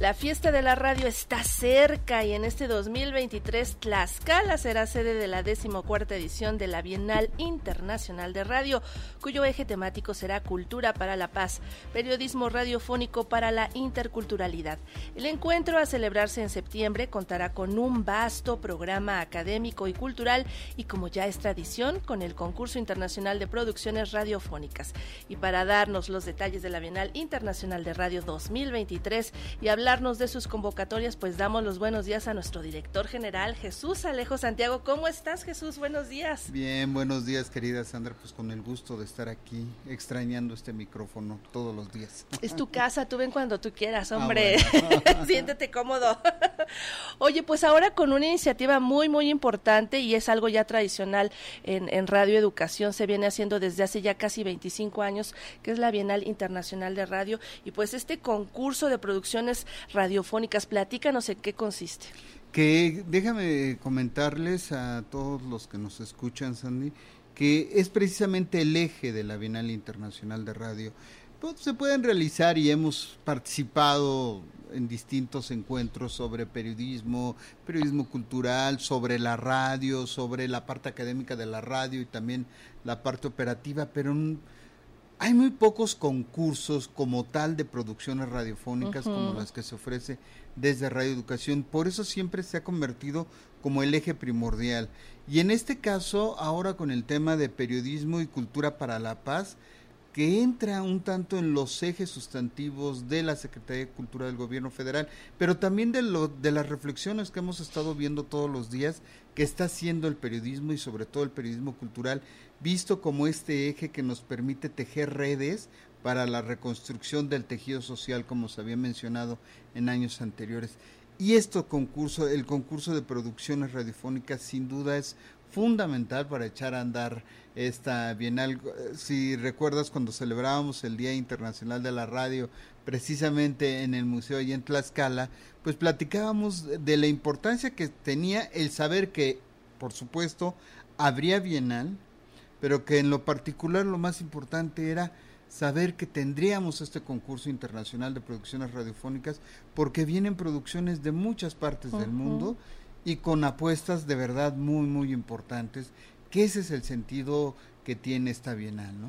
La fiesta de la radio está cerca y en este 2023 Tlaxcala será sede de la decimocuarta edición de la Bienal Internacional de Radio, cuyo eje temático será Cultura para la Paz, periodismo radiofónico para la interculturalidad. El encuentro a celebrarse en septiembre contará con un vasto programa académico y cultural y como ya es tradición, con el concurso internacional de producciones radiofónicas. Y para darnos los detalles de la Bienal Internacional de Radio 2023 y hablar de sus convocatorias, pues damos los buenos días a nuestro director general, Jesús Alejo Santiago. ¿Cómo estás, Jesús? Buenos días. Bien, buenos días, querida Sandra. Pues con el gusto de estar aquí, extrañando este micrófono todos los días. Es tu casa, tú ven cuando tú quieras, ah, hombre. Siéntete cómodo. Oye, pues ahora con una iniciativa muy, muy importante y es algo ya tradicional en, en Radio Educación, se viene haciendo desde hace ya casi 25 años, que es la Bienal Internacional de Radio. Y pues este concurso de producciones radiofónicas. Platícanos en qué consiste. Que déjame comentarles a todos los que nos escuchan, Sandy, que es precisamente el eje de la Bienal Internacional de Radio. Pues, se pueden realizar y hemos participado en distintos encuentros sobre periodismo, periodismo cultural, sobre la radio, sobre la parte académica de la radio y también la parte operativa, pero hay muy pocos concursos como tal de producciones radiofónicas como las que se ofrece desde Radio Educación. Por eso siempre se ha convertido como el eje primordial. Y en este caso, ahora con el tema de periodismo y cultura para la paz, que entra un tanto en los ejes sustantivos de la Secretaría de Cultura del Gobierno Federal, pero también de, lo, de las reflexiones que hemos estado viendo todos los días que está haciendo el periodismo y sobre todo el periodismo cultural visto como este eje que nos permite tejer redes para la reconstrucción del tejido social, como se había mencionado en años anteriores. Y esto concurso, el concurso de producciones radiofónicas, sin duda es fundamental para echar a andar esta bienal. Si recuerdas cuando celebrábamos el Día Internacional de la Radio, precisamente en el museo y en Tlaxcala, pues platicábamos de la importancia que tenía el saber que, por supuesto, habría bienal, pero que en lo particular lo más importante era saber que tendríamos este concurso internacional de producciones radiofónicas porque vienen producciones de muchas partes del mundo y con apuestas de verdad muy muy importantes que ese es el sentido que tiene esta bienal, ¿no?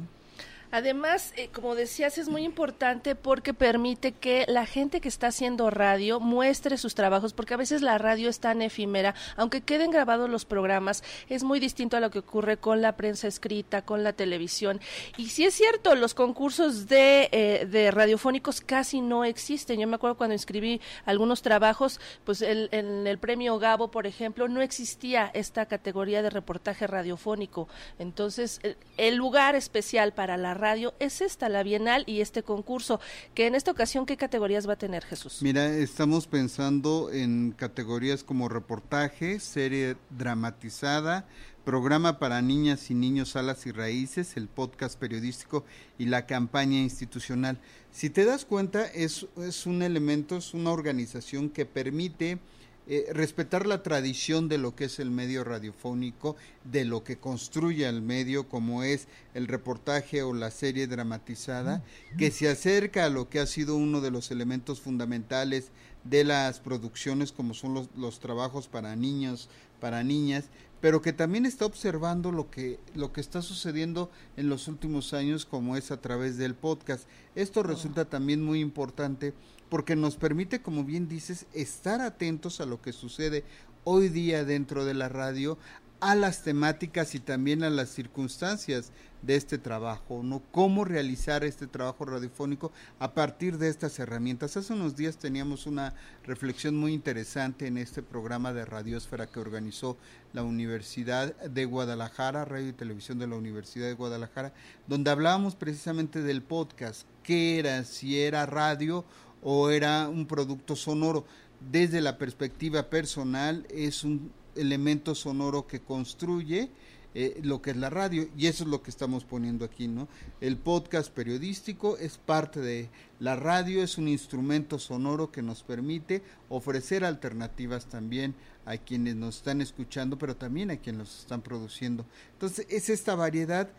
Además, eh, como decías, es muy importante porque permite que la gente que está haciendo radio muestre sus trabajos, porque a veces la radio es tan efímera, aunque queden grabados los programas, es muy distinto a lo que ocurre con la prensa escrita, con la televisión. Y si es cierto, los concursos de, eh, de radiofónicos casi no existen. Yo me acuerdo cuando inscribí algunos trabajos, pues el, en el premio Gabo, por ejemplo, no existía esta categoría de reportaje radiofónico. Entonces, el lugar especial para la radio es esta, la Bienal y este concurso, que en esta ocasión, ¿qué categorías va a tener Jesús? Mira, estamos pensando en categorías como reportaje, serie dramatizada, programa para niñas y niños alas y raíces, el podcast periodístico y la campaña institucional. Si te das cuenta, es, es un elemento, es una organización que permite eh, respetar la tradición de lo que es el medio radiofónico, de lo que construye el medio, como es el reportaje o la serie dramatizada, que se acerca a lo que ha sido uno de los elementos fundamentales de las producciones, como son los, los trabajos para niños, para niñas, pero que también está observando lo que, lo que está sucediendo en los últimos años, como es a través del podcast. Esto resulta también muy importante porque nos permite, como bien dices, estar atentos a lo que sucede hoy día dentro de la radio, a las temáticas y también a las circunstancias de este trabajo, ¿no? Cómo realizar este trabajo radiofónico a partir de estas herramientas. Hace unos días teníamos una reflexión muy interesante en este programa de Radiosfera que organizó la Universidad de Guadalajara, Radio y Televisión de la Universidad de Guadalajara, donde hablábamos precisamente del podcast, qué era, si era radio o era un producto sonoro. Desde la perspectiva personal es un elemento sonoro que construye eh, lo que es la radio y eso es lo que estamos poniendo aquí, ¿no? El podcast periodístico es parte de la radio, es un instrumento sonoro que nos permite ofrecer alternativas también a quienes nos están escuchando, pero también a quienes nos están produciendo. Entonces es esta variedad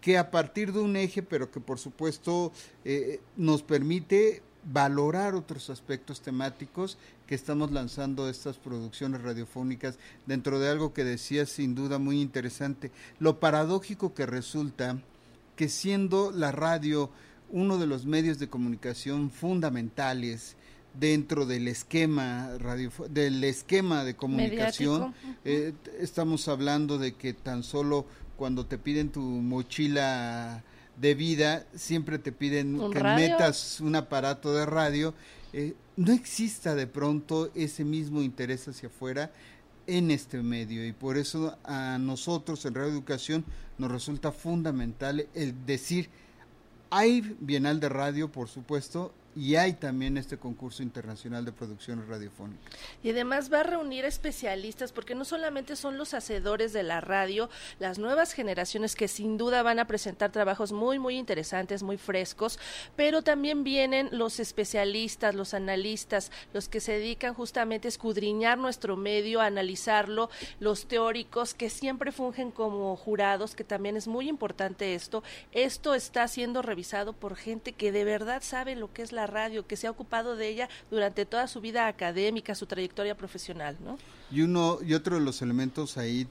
que a partir de un eje, pero que por supuesto eh, nos permite valorar otros aspectos temáticos que estamos lanzando estas producciones radiofónicas dentro de algo que decía sin duda muy interesante, lo paradójico que resulta que siendo la radio uno de los medios de comunicación fundamentales dentro del esquema radio, del esquema de comunicación eh, estamos hablando de que tan solo cuando te piden tu mochila de vida siempre te piden que metas un aparato de radio eh, no exista de pronto ese mismo interés hacia afuera en este medio. Y por eso a nosotros en Radio Educación nos resulta fundamental el decir hay Bienal de Radio, por supuesto, y hay también este concurso internacional de producciones radiofónicas. Y además va a reunir especialistas porque no solamente son los hacedores de la radio, las nuevas generaciones que sin duda van a presentar trabajos muy muy interesantes, muy frescos, pero también vienen los especialistas, los analistas, los que se dedican justamente a escudriñar nuestro medio, a analizarlo, los teóricos que siempre fungen como jurados, que también es muy importante esto. Esto está siendo revisado por gente que de verdad sabe lo que es la radio, que se ha ocupado de ella durante toda su vida académica, su trayectoria profesional, ¿no? Y uno y otro de los elementos ahí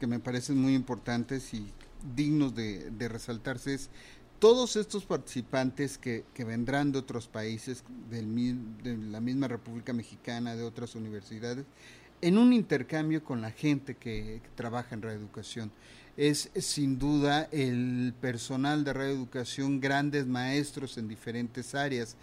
que me parecen muy importantes y dignos de, resaltarse es todos estos participantes que, vendrán de otros países, del, de la misma República Mexicana, de otras universidades, en un intercambio con la gente que, que trabaja en reeducación es sin duda el personal de reeducación, grandes maestros en diferentes áreas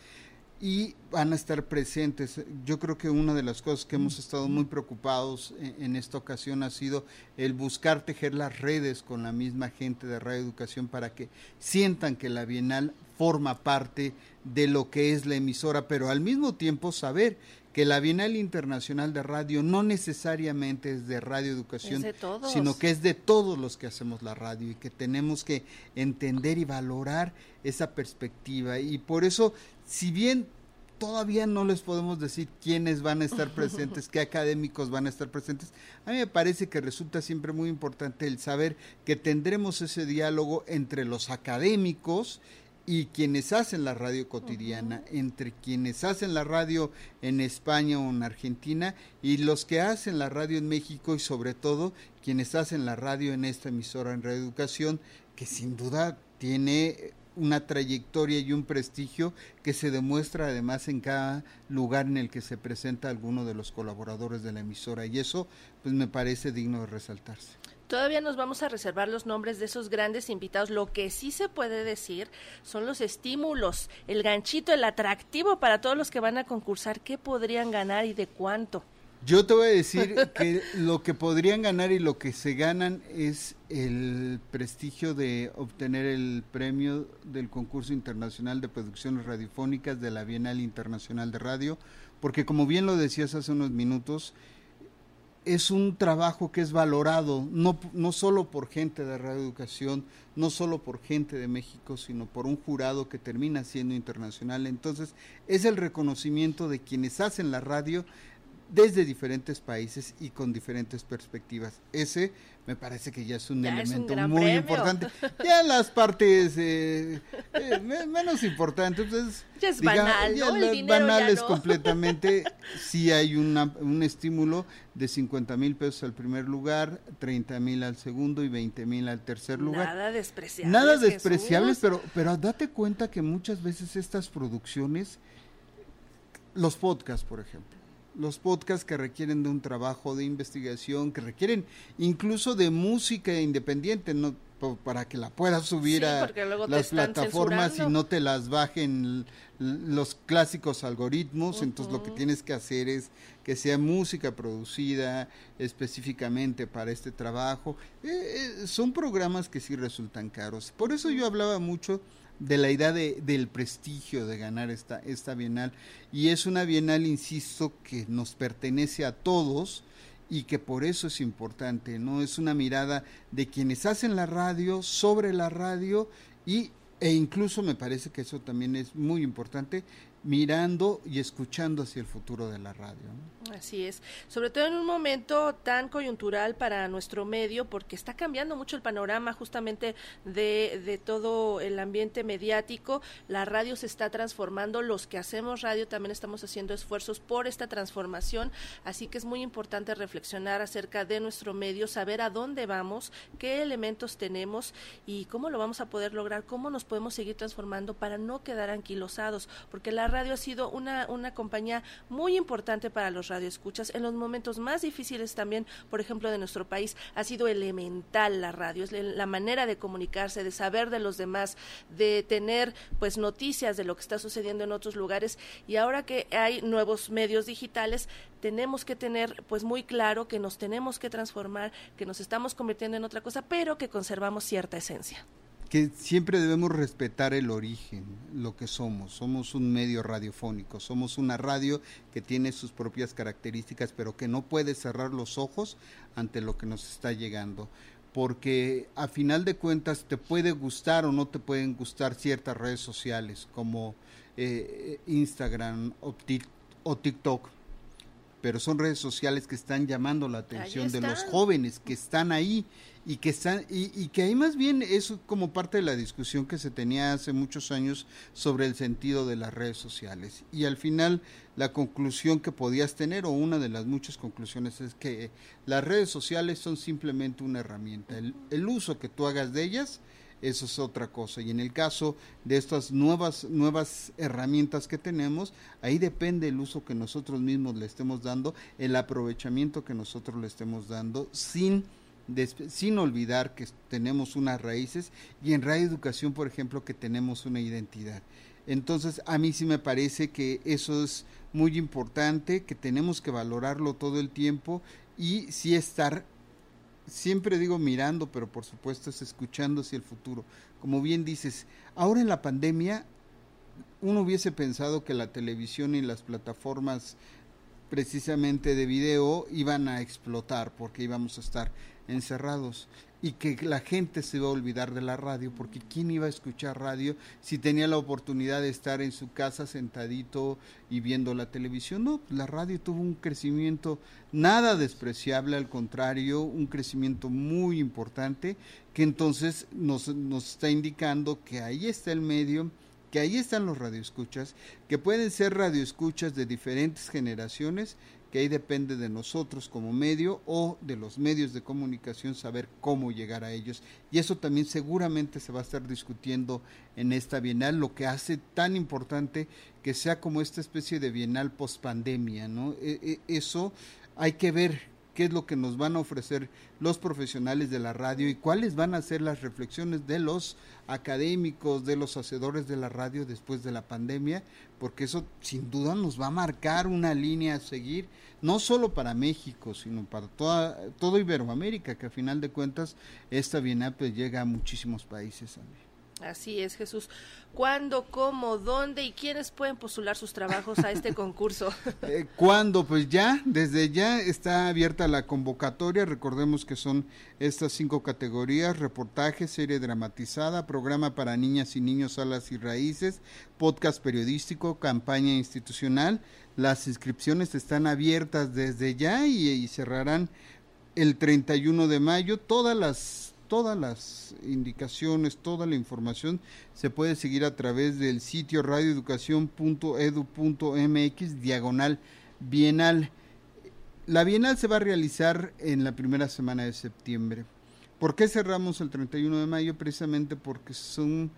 y van a estar presentes. Yo creo que una de las cosas que hemos estado muy preocupados en, esta ocasión ha sido el buscar tejer las redes con la misma gente de reeducación para que sientan que la Bienal forma parte de lo que es la emisora, pero al mismo tiempo saber que la Bienal Internacional de Radio no necesariamente es de Radio Educación, sino que es de todos los que hacemos la radio y que tenemos que entender y valorar esa perspectiva. Y por eso, si bien todavía no les podemos decir quiénes van a estar presentes, qué académicos van a estar presentes. A mí me parece que resulta siempre muy importante el saber que tendremos ese diálogo entre los académicos y quienes hacen la radio cotidiana, entre quienes hacen la radio en España o en Argentina y los que hacen la radio en México y sobre todo quienes hacen la radio en esta emisora en Reeducación, que sin duda tiene una trayectoria y un prestigio que se demuestra además en cada lugar en el que se presenta alguno de los colaboradores de la emisora y eso pues me parece digno de resaltarse. Todavía nos vamos a reservar los nombres de esos grandes invitados. Lo que sí se puede decir son los estímulos, el ganchito, el atractivo para todos los que van a concursar. ¿Qué podrían ganar y de cuánto? Yo te voy a decir que lo que podrían ganar y lo que se ganan es el prestigio de obtener el premio del concurso internacional de producciones radiofónicas de la Bienal Internacional de Radio, porque como bien lo decías hace unos minutos, es un trabajo que es valorado no, no solo por gente de radioeducación, no solo por gente de México, sino por un jurado que termina siendo internacional. Entonces, es el reconocimiento de quienes hacen la radio desde diferentes países y con diferentes perspectivas. Ese me parece que ya es un elemento muy importante. Ya las partes eh, eh, menos importantes, pues, ya es banal, ¿no? las banales completamente. Sí hay un estímulo de 50 mil pesos al primer lugar, 30 mil al segundo y 20 mil al tercer lugar. Nada despreciable. Nada despreciables, pero, pero date cuenta que muchas veces estas producciones, los podcasts, por ejemplo, los podcasts que requieren de un trabajo de investigación, que requieren incluso de música independiente, no para que la puedas subir a las plataformas y no te las bajen los clásicos algoritmos, entonces lo que tienes que hacer es que sea música producida específicamente para este trabajo. Eh, eh, son programas que sí resultan caros. Por eso yo hablaba mucho de la idea de, del prestigio de ganar esta, esta bienal. Y es una bienal, insisto, que nos pertenece a todos y que por eso es importante, ¿no? Es una mirada de quienes hacen la radio, sobre la radio y, e incluso me parece que eso también es muy importante, mirando y escuchando hacia el futuro de la radio. Así es, sobre todo en un momento tan coyuntural para nuestro medio, porque está cambiando mucho el panorama justamente de, de todo el ambiente mediático. La radio se está transformando, los que hacemos radio también estamos haciendo esfuerzos por esta transformación, así que es muy importante reflexionar acerca de nuestro medio, saber a dónde vamos, qué elementos tenemos y cómo lo vamos a poder lograr, cómo nos podemos seguir transformando para no quedar anquilosados, porque la radio ha sido una, una compañía muy importante para los radioescuchas. En los momentos más difíciles también, por ejemplo, de nuestro país. Ha sido elemental la radio, es la manera de comunicarse, de saber de los demás, de tener pues noticias de lo que está sucediendo en otros lugares. Y ahora que hay nuevos medios digitales, tenemos que tener pues muy claro que nos tenemos que transformar, que nos estamos convirtiendo en otra cosa, pero que conservamos cierta esencia que siempre debemos respetar el origen, lo que somos. Somos un medio radiofónico, somos una radio que tiene sus propias características, pero que no puede cerrar los ojos ante lo que nos está llegando. Porque a final de cuentas te puede gustar o no te pueden gustar ciertas redes sociales como eh, Instagram o, o TikTok pero son redes sociales que están llamando la atención de los jóvenes que están ahí y que están y, que ahí más bien es como parte de la discusión que se tenía hace muchos años sobre el sentido de las redes sociales. Y al final la conclusión que podías tener o una de las muchas conclusiones es que las redes sociales son simplemente una herramienta. El, el uso que tú hagas de ellas eso es otra cosa. Y en el caso de estas nuevas, nuevas herramientas que tenemos, ahí depende el uso que nosotros mismos le estemos dando, el aprovechamiento que nosotros le estemos dando, sin sin olvidar que tenemos unas raíces y en Radio Educación, por ejemplo, que tenemos una identidad. Entonces, a mí sí me parece que eso es muy importante, que tenemos que valorarlo todo el tiempo y sí estar, siempre digo mirando, pero por supuesto es escuchando hacia el futuro. Como bien dices, ahora en la pandemia, uno hubiese pensado que la televisión y las plataformas precisamente de video iban a explotar porque íbamos a estar encerrados y que la gente se iba a olvidar de la radio, porque ¿quién iba a escuchar radio si tenía la oportunidad de estar en su casa sentadito y viendo la televisión? No, la radio tuvo un crecimiento nada despreciable, al contrario, un crecimiento muy importante, que entonces nos, nos está indicando que ahí está el medio, que ahí están los radioescuchas, que pueden ser radioescuchas de diferentes generaciones que ahí depende de nosotros como medio o de los medios de comunicación saber cómo llegar a ellos. Y eso también seguramente se va a estar discutiendo en esta bienal, lo que hace tan importante que sea como esta especie de bienal post pandemia, ¿no? E, e, eso hay que ver qué es lo que nos van a ofrecer los profesionales de la radio y cuáles van a ser las reflexiones de los académicos, de los hacedores de la radio después de la pandemia, porque eso sin duda nos va a marcar una línea a seguir, no solo para México, sino para toda, todo Iberoamérica, que a final de cuentas esta Bienal pues, llega a muchísimos países. Así es, Jesús. ¿Cuándo, cómo, dónde y quiénes pueden postular sus trabajos a este concurso? Eh, ¿Cuándo? Pues ya, desde ya está abierta la convocatoria. Recordemos que son estas cinco categorías, reportaje, serie dramatizada, programa para niñas y niños, alas y raíces, podcast periodístico, campaña institucional. Las inscripciones están abiertas desde ya y, y cerrarán el 31 de mayo. Todas las todas las indicaciones, toda la información se puede seguir a través del sitio radioeducación.edu.mx diagonal bienal. La bienal se va a realizar en la primera semana de septiembre. ¿Por qué cerramos el 31 de mayo? Precisamente porque son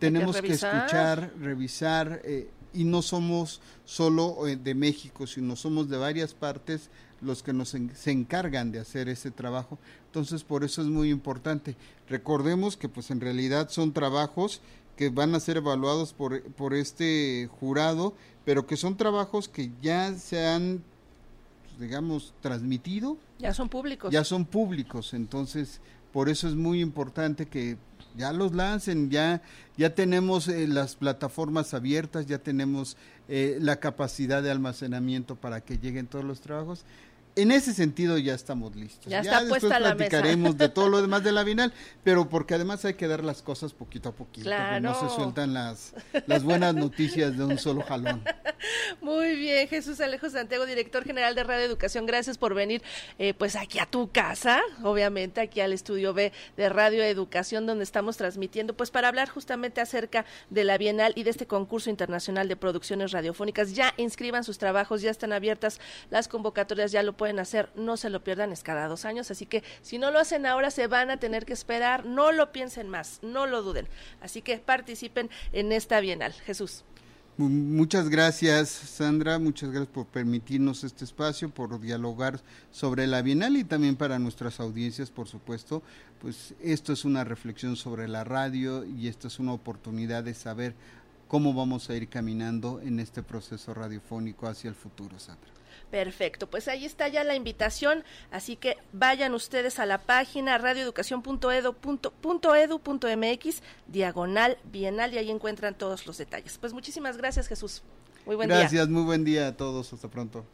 tenemos que, escuchar, revisar eh, y no somos solo eh, de México, sino somos de varias partes los que nos se encargan de hacer ese trabajo. Entonces, por eso es muy importante. Recordemos que pues en realidad son trabajos que van a ser evaluados por, por este jurado, pero que son trabajos que ya se han, pues, digamos, transmitido. Ya son públicos. Ya son públicos, entonces por eso es muy importante que ya los lancen, ya, ya tenemos eh, las plataformas abiertas, ya tenemos eh, la capacidad de almacenamiento para que lleguen todos los trabajos en ese sentido ya estamos listos. Ya, está después puesta platicaremos de todo lo demás de la Bienal, pero porque además hay que dar las cosas poquito a poquito, claro. no se sueltan las, las buenas noticias de un solo jalón. Muy bien, Jesús Alejo Santiago, director general de Radio Educación, gracias por venir eh, pues aquí a tu casa, obviamente aquí al estudio B de Radio Educación, donde estamos transmitiendo, pues para hablar justamente acerca de la Bienal y de este concurso internacional de producciones radiofónicas. Ya inscriban sus trabajos, ya están abiertas las convocatorias, ya lo pueden pueden hacer, no se lo pierdan, es cada dos años, así que si no lo hacen ahora se van a tener que esperar, no lo piensen más, no lo duden, así que participen en esta Bienal. Jesús. Muchas gracias, Sandra. Muchas gracias por permitirnos este espacio, por dialogar sobre la Bienal y también para nuestras audiencias, por supuesto. Pues esto es una reflexión sobre la radio y esto es una oportunidad de saber cómo vamos a ir caminando en este proceso radiofónico hacia el futuro, Sandra. Perfecto, pues ahí está ya la invitación, así que vayan ustedes a la página radioeducación.edu.mx, diagonal bienal, y ahí encuentran todos los detalles. Pues muchísimas gracias Jesús. Muy buen día. Gracias, muy buen día a todos, hasta pronto.